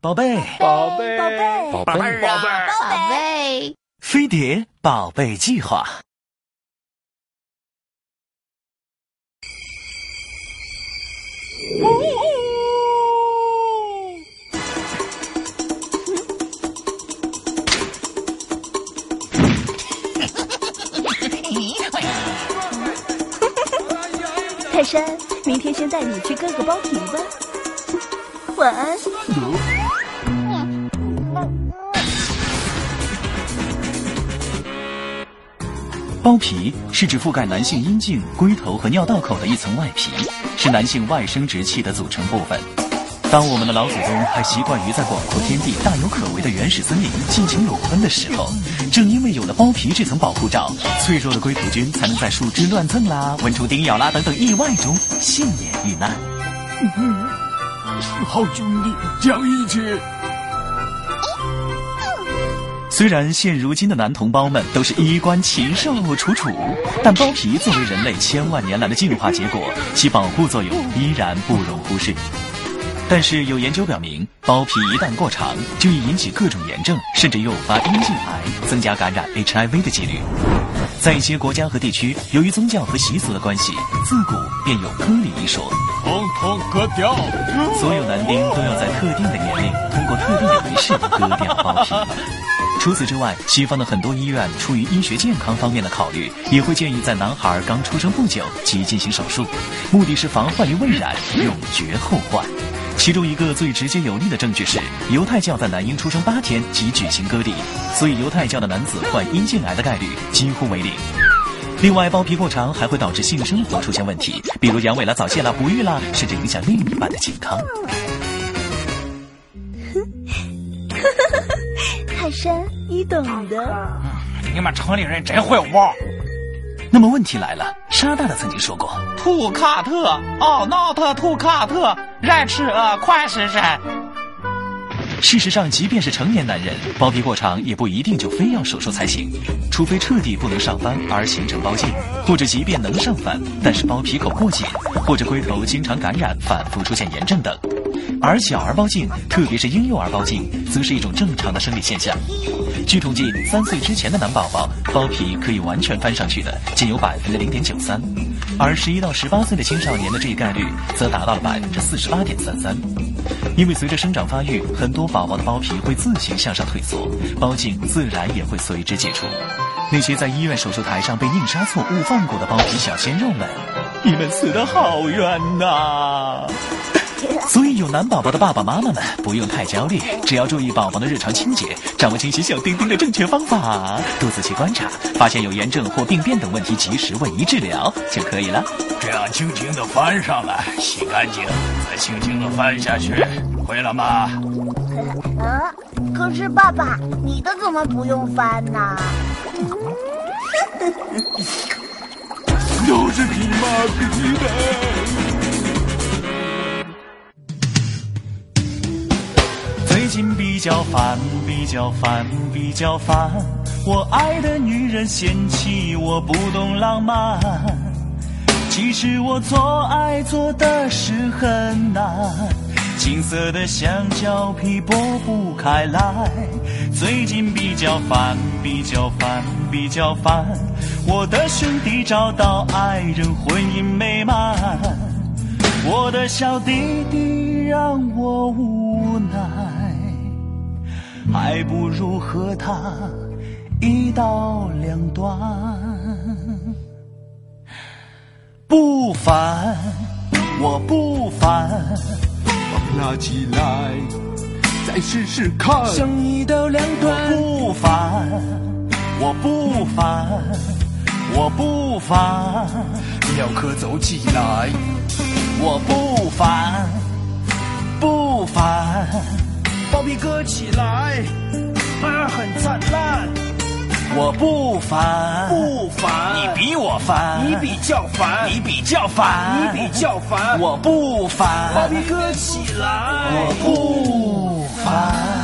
宝贝，宝贝，宝贝，宝贝，宝贝，宝贝，飞碟宝贝计划。泰山，明天先带你去割个包皮吧。晚安。包皮是指覆盖男性阴茎、龟头和尿道口的一层外皮，是男性外生殖器的组成部分。当我们的老祖宗还习惯于在广阔天地、大有可为的原始森林尽情裸奔的时候，正因为有了包皮这层保护罩，脆弱的龟头菌才能在树枝乱蹭啦、蚊虫叮咬啦等等意外中幸免遇难。好兄弟，讲义气。虽然现如今的男同胞们都是衣冠禽兽楚楚，但包皮作为人类千万年来的进化结果，其保护作用依然不容忽视。但是有研究表明，包皮一旦过长，就易引起各种炎症，甚至诱发阴茎癌，增加感染 HIV 的几率。在一些国家和地区，由于宗教和习俗的关系，自古便有割礼一说，统统割掉。所有男丁都要在特定的年龄，通过特定的仪式割掉包皮。除此之外，西方的很多医院出于医学健康方面的考虑，也会建议在男孩刚出生不久即进行手术，目的是防患于未然，永绝后患。其中一个最直接有力的证据是，犹太教在男婴出生八天即举行割礼，所以犹太教的男子患阴茎癌的概率几乎为零。另外，包皮过长还会导致性生活出现问题，比如阳痿了、早泄了、不育了，甚至影响另一半的健康。泰山，你懂的。你们城里人真会玩。那么问题来了，沙大大曾经说过：“图卡特，哦，not 图卡特，人吃呃，快是人。”事实上，即便是成年男人，包皮过长也不一定就非要手术才行，除非彻底不能上翻而形成包茎，或者即便能上翻，但是包皮口过紧，或者龟头经常感染、反复出现炎症等。而小儿包茎，特别是婴幼儿包茎，则是一种正常的生理现象。据统计，三岁之前的男宝宝包皮可以完全翻上去的，仅有百分之零点九三，而十一到十八岁的青少年的这一概率则达到了百分之四十八点三三。因为随着生长发育，很多宝宝的包皮会自行向上退缩，包茎自然也会随之解除。那些在医院手术台上被硬杀错误放过的包皮小鲜肉们，你们死得好冤呐！所以有男宝宝的爸爸妈妈们不用太焦虑，只要注意宝宝的日常清洁，掌握清洗小丁丁的正确方法，多仔细观察，发现有炎症或病变等问题，及时位移治疗就可以了。这样轻轻的翻上来，洗干净，再轻轻的翻下去，会了吗？啊，可是爸爸，你的怎么不用翻呢？都是你妈逼的。最近比较烦，比较烦，比较烦。我爱的女人嫌弃我不懂浪漫，其实我做爱做的是很难，青涩的香蕉皮剥不开来。最近比较烦，比较烦，比较烦。我的兄弟找到爱人，婚姻美满，我的小弟弟让我无奈。还不如和他一刀两断。不烦，我不烦，拉起来，再试试看。想一刀两断。不烦，我不烦，我不烦。雕刻走起来，我不烦，包皮割起来，妈，很灿烂。我不烦，不烦，你比我烦，你比较烦，你比较烦，你比较烦。我不烦，包皮割起来，我不烦。